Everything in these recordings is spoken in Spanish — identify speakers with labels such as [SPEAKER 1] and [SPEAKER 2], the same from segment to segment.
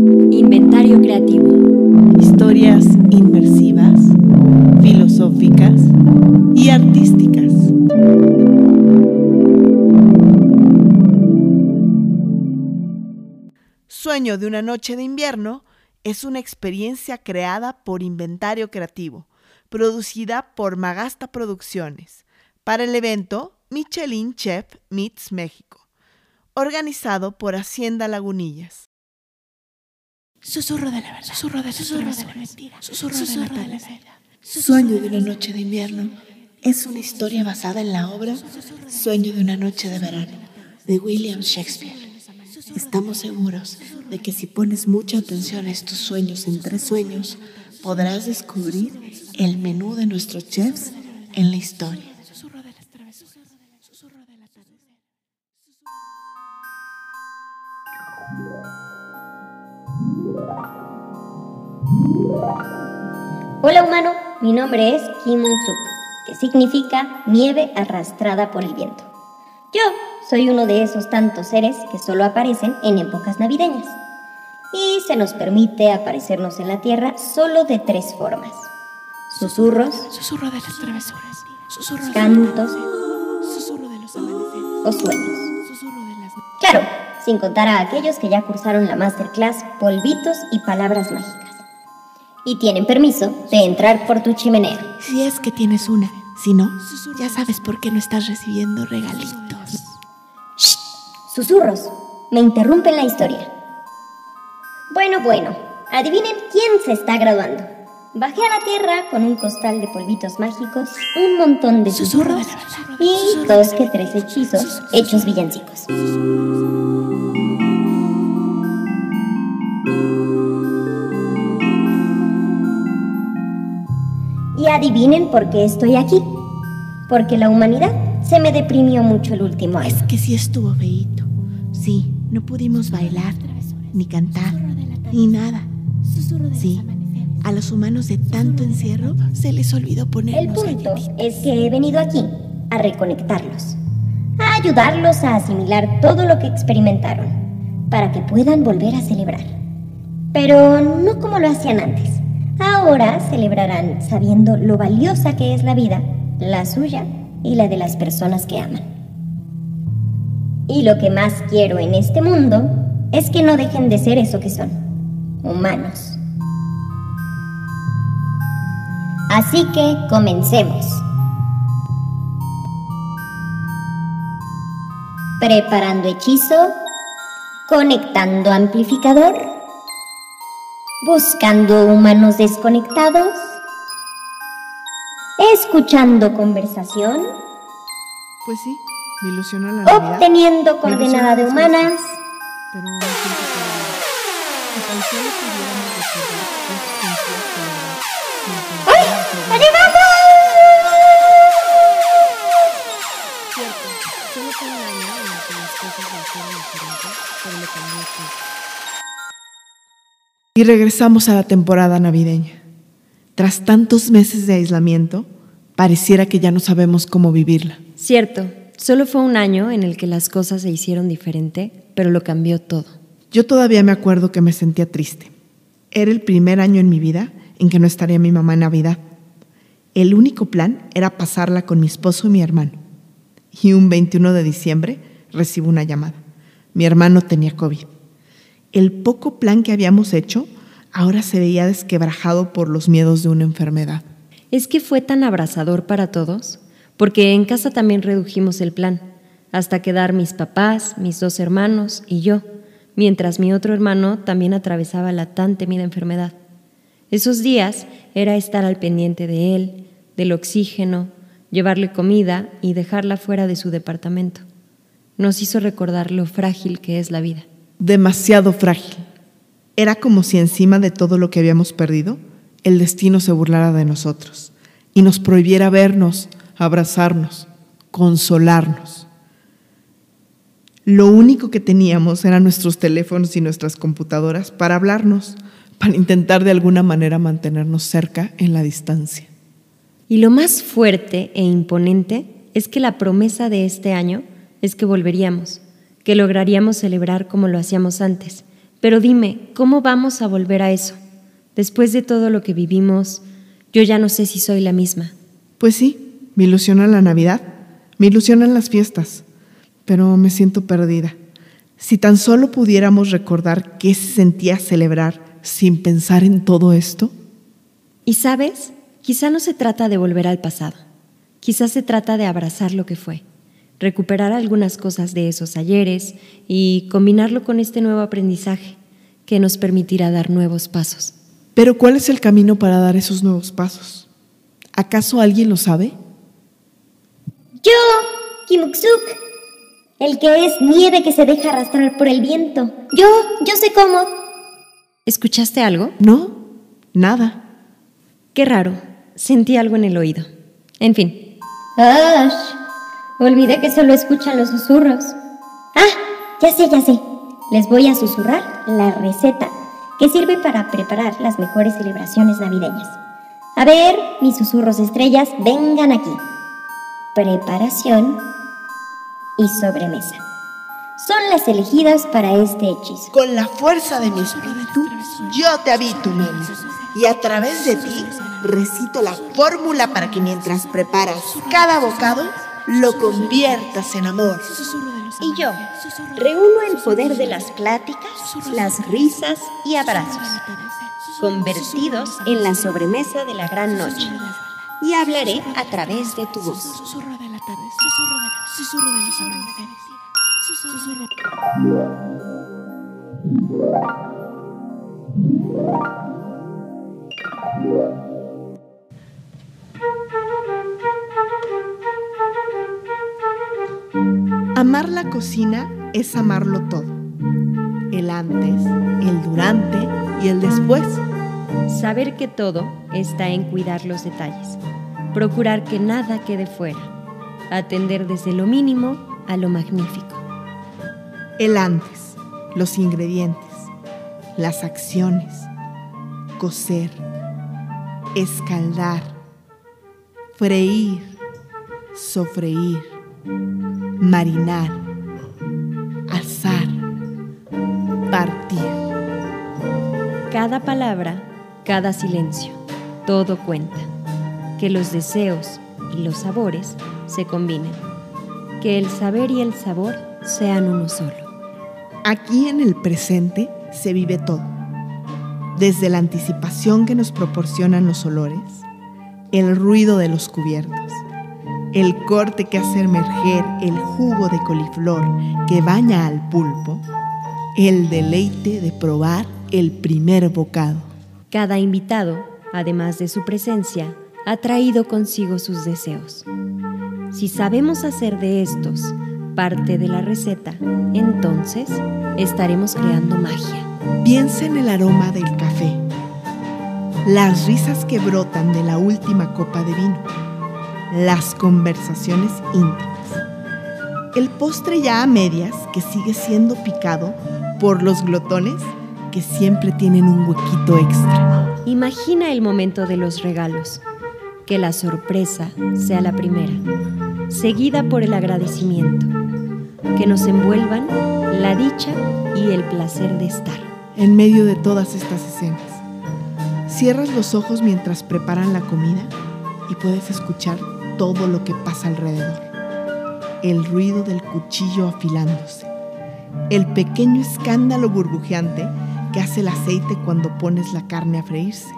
[SPEAKER 1] Inventario creativo.
[SPEAKER 2] Historias inmersivas, filosóficas y artísticas. Sueño de una noche de invierno es una experiencia creada por Inventario Creativo, producida por Magasta Producciones, para el evento Michelin Chef Meets México, organizado por Hacienda Lagunillas.
[SPEAKER 3] Susurro de la verdad. Susurro de, susurro de la mentira. Susurro, de la verdad. Sueño de una noche de invierno es una historia basada en la obra Sueño de una noche de verano de William Shakespeare. Estamos seguros de que si pones mucha atención a estos sueños entre sueños, podrás descubrir el menú de nuestros chefs en la historia.
[SPEAKER 4] Hola humano, mi nombre es Kim Suk, que significa nieve arrastrada por el viento. Yo soy uno de esos tantos seres que solo aparecen en épocas navideñas. Y se nos permite aparecernos en la Tierra solo de tres formas. Susurros,
[SPEAKER 3] Susurro de las travesuras. Susurro de
[SPEAKER 4] cantos
[SPEAKER 3] Susurro de los amaneceres.
[SPEAKER 4] o sueños. Sin contar a aquellos que ya cursaron la masterclass Polvitos y Palabras Mágicas. Y tienen permiso de entrar por tu chimenea.
[SPEAKER 3] Si es que tienes una. Si no, ya sabes por qué no estás recibiendo regalitos.
[SPEAKER 4] Susurros. Me interrumpen la historia. Bueno, bueno. Adivinen quién se está graduando. Bajé a la tierra con un costal de polvitos mágicos, un montón de
[SPEAKER 3] Susurro de
[SPEAKER 4] susurros
[SPEAKER 3] verdad.
[SPEAKER 4] y dos que tres hechizos hechos villancicos. Adivinen por qué estoy aquí. Porque la humanidad se me deprimió mucho el último año.
[SPEAKER 3] Es que sí estuvo feíto. Sí, no pudimos bailar, ni cantar, ni nada. Sí, a los humanos de tanto encierro se les olvidó
[SPEAKER 4] El
[SPEAKER 3] ponernos
[SPEAKER 4] punto
[SPEAKER 3] galletitas.
[SPEAKER 4] es que he venido aquí a reconectarlos, a ayudarlos a asimilar todo lo que experimentaron, para que puedan volver a celebrar. Pero no como lo hacían antes. Ahora celebrarán sabiendo lo valiosa que es la vida, la suya y la de las personas que aman. Y lo que más quiero en este mundo es que no dejen de ser eso que son, humanos. Así que comencemos. Preparando hechizo, conectando amplificador, buscando humanos desconectados, escuchando conversación,
[SPEAKER 2] Pues sí, me ilusionó la Navidad.
[SPEAKER 4] obteniendo coordenada de humanas,
[SPEAKER 2] pero no siento que tan solo pudiéramos recordar sin
[SPEAKER 4] ¡Ay!
[SPEAKER 2] todo.
[SPEAKER 4] ¡Ayudamos!
[SPEAKER 2] Cierto, solo fue un año en el que las cosas se hicieron diferentes, pero le cambió todo. Y regresamos a la temporada navideña. Tras tantos meses de aislamiento, pareciera que ya no sabemos cómo vivirla.
[SPEAKER 1] Cierto, solo fue un año en el que las cosas se hicieron diferente, pero lo cambió todo.
[SPEAKER 2] Yo todavía me acuerdo que me sentía triste. Era el primer año en mi vida en que no estaría mi mamá en Navidad. El único plan era pasarla con mi esposo y mi hermano. Y un 21 de diciembre recibo una llamada. Mi hermano tenía COVID. El poco plan que habíamos hecho ahora se veía desquebrajado por los miedos de una enfermedad.
[SPEAKER 1] Es que fue tan abrazador para todos, porque en casa también redujimos el plan, hasta quedar mis papás, mis dos hermanos y yo, mientras mi otro hermano también atravesaba la tan temida enfermedad. Esos días era estar al pendiente de él, del oxígeno, llevarle comida y dejarla fuera de su departamento. Nos hizo recordar lo frágil que es la vida.
[SPEAKER 2] Demasiado frágil. Era como si encima de todo lo que habíamos perdido, el destino se burlara de nosotros y nos prohibiera vernos, abrazarnos, consolarnos. Lo único que teníamos eran nuestros teléfonos y nuestras computadoras para hablarnos, para intentar de alguna manera mantenernos cerca en la distancia.
[SPEAKER 1] Y lo más fuerte e imponente es que la promesa de este año es que volveríamos, que lograríamos celebrar como lo hacíamos antes, Pero dime, ¿cómo vamos a volver a eso? Después de todo lo que vivimos, yo ya no sé si soy la misma.
[SPEAKER 2] Pues sí, me ilusiona la Navidad, me ilusionan las fiestas, pero me siento perdida. Si tan solo pudiéramos recordar qué se sentía celebrar sin pensar en todo esto.
[SPEAKER 1] Y sabes, quizá no se trata de volver al pasado, quizá se trata de abrazar lo que fue, recuperar algunas cosas de esos ayeres y combinarlo con este nuevo aprendizaje que nos permitirá dar nuevos pasos.
[SPEAKER 2] Pero ¿cuál es el camino para dar esos nuevos pasos? ¿Acaso alguien lo sabe?
[SPEAKER 4] Yo, Kimuksuk, el que es nieve que se deja arrastrar por el viento. Yo, yo sé cómo.
[SPEAKER 1] ¿Escuchaste algo?
[SPEAKER 2] No, nada.
[SPEAKER 1] Qué raro. Sentí algo en el oído. En fin.
[SPEAKER 4] ¡Ash! Olvidé que solo escuchan los susurros. Ah, ya sé, ya sé. Les voy a susurrar la receta que sirve para preparar las mejores celebraciones navideñas. A ver, mis susurros estrellas, vengan aquí. Preparación y sobremesa. Son las elegidas para este hechizo.
[SPEAKER 3] Con la fuerza de mi espíritu, yo te habito, Meli, y a través de ti recito la fórmula para que mientras preparas cada bocado, lo conviertas en amor.
[SPEAKER 4] Y yo reúno el poder de las pláticas, las risas y abrazos, convertidos en la sobremesa de la gran noche. Y hablaré a través de tu voz.
[SPEAKER 2] Amar la cocina es amarlo todo. El antes, el durante y el después.
[SPEAKER 1] Saber que todo está en cuidar los detalles, procurar que nada quede fuera, atender desde lo mínimo a lo magnífico.
[SPEAKER 2] El antes, los ingredientes, las acciones, cocer, escaldar, freír, sofreír, marinar, asar, partir.
[SPEAKER 1] Cada palabra, cada silencio, todo cuenta. Que los deseos y los sabores se combinen. Que el saber y el sabor sean uno solo.
[SPEAKER 2] Aquí en el presente se vive todo. Desde la anticipación que nos proporcionan los olores, el ruido de los cubiertos, el corte que hace emerger el jugo de coliflor que baña al pulpo, el deleite de probar el primer bocado.
[SPEAKER 1] Cada invitado, además de su presencia, ha traído consigo sus deseos. Si sabemos hacer de estos parte de la receta, entonces estaremos creando magia.
[SPEAKER 2] Piensa en el aroma del café, las risas que brotan de la última copa de vino, las conversaciones íntimas, el postre ya a medias que sigue siendo picado por los glotones que siempre tienen un huequito extra.
[SPEAKER 1] Imagina el momento de los regalos, que la sorpresa sea la primera, seguida por el agradecimiento, que nos envuelvan la dicha y el placer de estar.
[SPEAKER 2] En medio de todas estas escenas, cierras los ojos mientras preparan la comida y puedes escuchar todo lo que pasa alrededor. El ruido del cuchillo afilándose, el pequeño escándalo burbujeante que hace el aceite cuando pones la carne a freírse,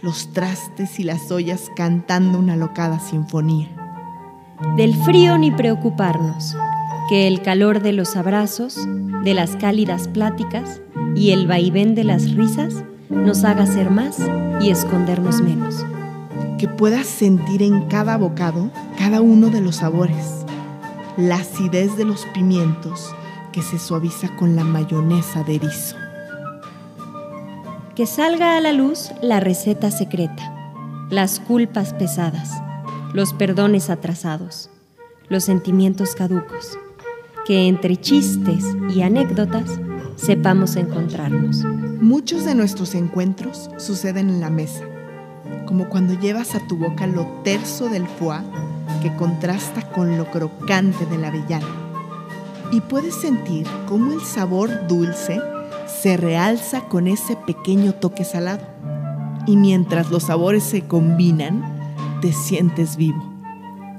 [SPEAKER 2] los trastes y las ollas cantando una locada sinfonía.
[SPEAKER 1] Del frío ni preocuparnos, que el calor de los abrazos, de las cálidas pláticas y el vaivén de las risas nos haga ser más y escondernos menos.
[SPEAKER 2] Que puedas sentir en cada bocado cada uno de los sabores, la acidez de los pimientos que se suaviza con la mayonesa de erizo.
[SPEAKER 1] Que salga a la luz la receta secreta, las culpas pesadas, los perdones atrasados, los sentimientos caducos. Que entre chistes y anécdotas sepamos encontrarnos.
[SPEAKER 2] Muchos de nuestros encuentros suceden en la mesa, como cuando llevas a tu boca lo terso del foie que contrasta con lo crocante de la avellana. Y puedes sentir cómo el sabor dulce se realza con ese pequeño toque salado. Y mientras los sabores se combinan, te sientes vivo.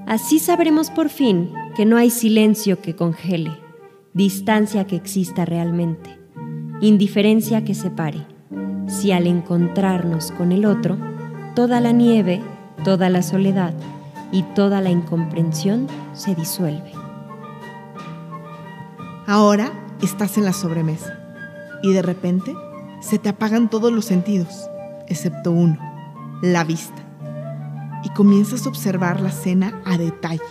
[SPEAKER 1] Así sabremos por fin que no hay silencio que congele, distancia que exista realmente, indiferencia que separe, si al encontrarnos con el otro, toda la nieve, toda la soledad y toda la incomprensión se disuelve.
[SPEAKER 2] Ahora estás en la sobremesa y de repente se te apagan todos los sentidos, excepto uno, la vista. Y comienzas a observar la cena a detalle.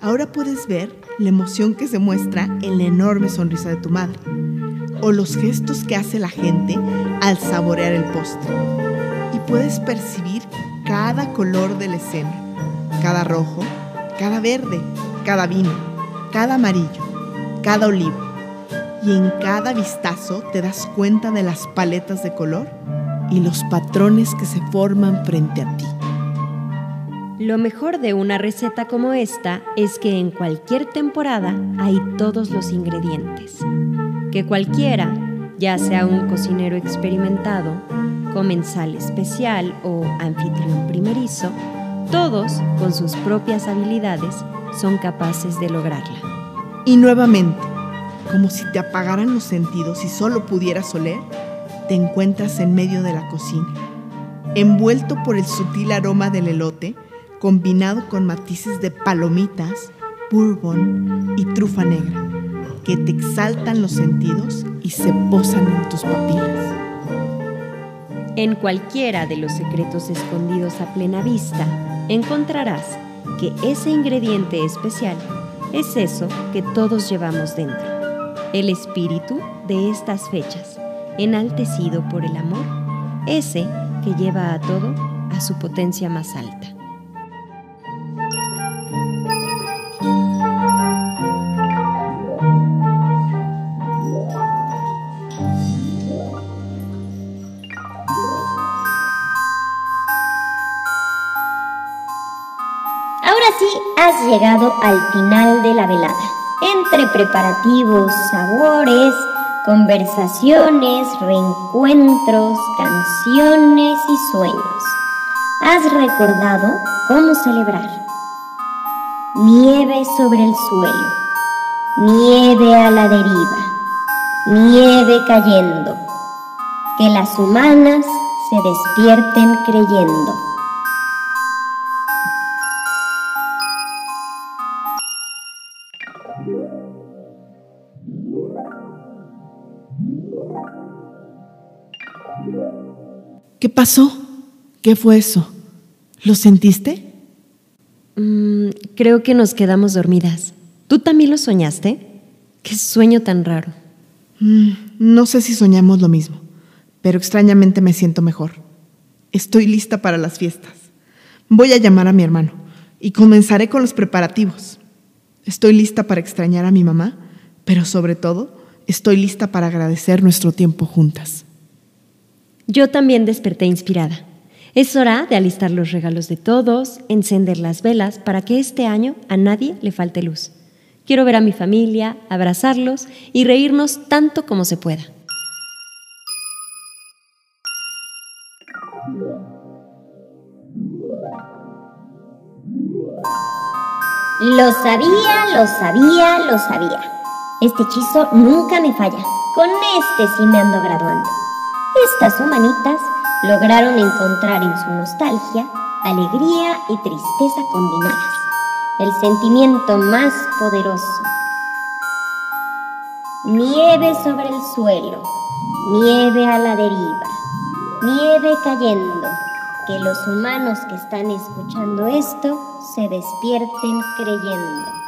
[SPEAKER 2] Ahora puedes ver la emoción que se muestra en la enorme sonrisa de tu madre o los gestos que hace la gente al saborear el postre. Puedes percibir cada color de la escena, cada rojo, cada verde, cada vino, cada amarillo, cada olivo. Y en cada vistazo te das cuenta de las paletas de color y los patrones que se forman frente a ti.
[SPEAKER 1] Lo mejor de una receta como esta es que en cualquier temporada hay todos los ingredientes. Que cualquiera, ya sea un cocinero experimentado, comensal especial o anfitrión primerizo, todos, con sus propias habilidades, son capaces de lograrla.
[SPEAKER 2] Y nuevamente, como si te apagaran los sentidos y solo pudieras oler, te encuentras en medio de la cocina, envuelto por el sutil aroma del elote, combinado con matices de palomitas, bourbon y trufa negra, que te exaltan los sentidos y se posan en tus papilas.
[SPEAKER 1] En cualquiera de los secretos escondidos a plena vista, encontrarás que ese ingrediente especial es eso que todos llevamos dentro, el espíritu de estas fechas, enaltecido por el amor, ese que lleva a todo a su potencia más alta.
[SPEAKER 4] Has llegado al final de la velada. Entre preparativos, sabores, conversaciones, reencuentros, canciones y sueños, has recordado cómo celebrar. Nieve sobre el suelo, nieve a la deriva, nieve cayendo, que las humanas se despierten creyendo.
[SPEAKER 2] ¿Qué pasó? ¿Qué fue eso? ¿Lo sentiste?
[SPEAKER 1] Mm, creo que nos quedamos dormidas. ¿Tú también lo soñaste? Qué sueño tan raro.
[SPEAKER 2] Mm, no sé si soñamos lo mismo, pero extrañamente me siento mejor. Estoy lista para las fiestas. Voy a llamar a mi hermano y comenzaré con los preparativos. Estoy lista para extrañar a mi mamá, pero sobre todo estoy lista para agradecer nuestro tiempo juntas.
[SPEAKER 1] Yo también desperté inspirada. Es hora de alistar los regalos de todos, encender las velas para que este año a nadie le falte luz. Quiero ver a mi familia, abrazarlos y reírnos tanto como se pueda.
[SPEAKER 4] Lo sabía, lo sabía, lo sabía. Este hechizo nunca me falla. Con este sí me ando graduando. Estas humanitas lograron encontrar en su nostalgia alegría y tristeza combinadas, el sentimiento más poderoso. Nieve sobre el suelo, nieve a la deriva, nieve cayendo, que los humanos que están escuchando esto se despierten creyendo.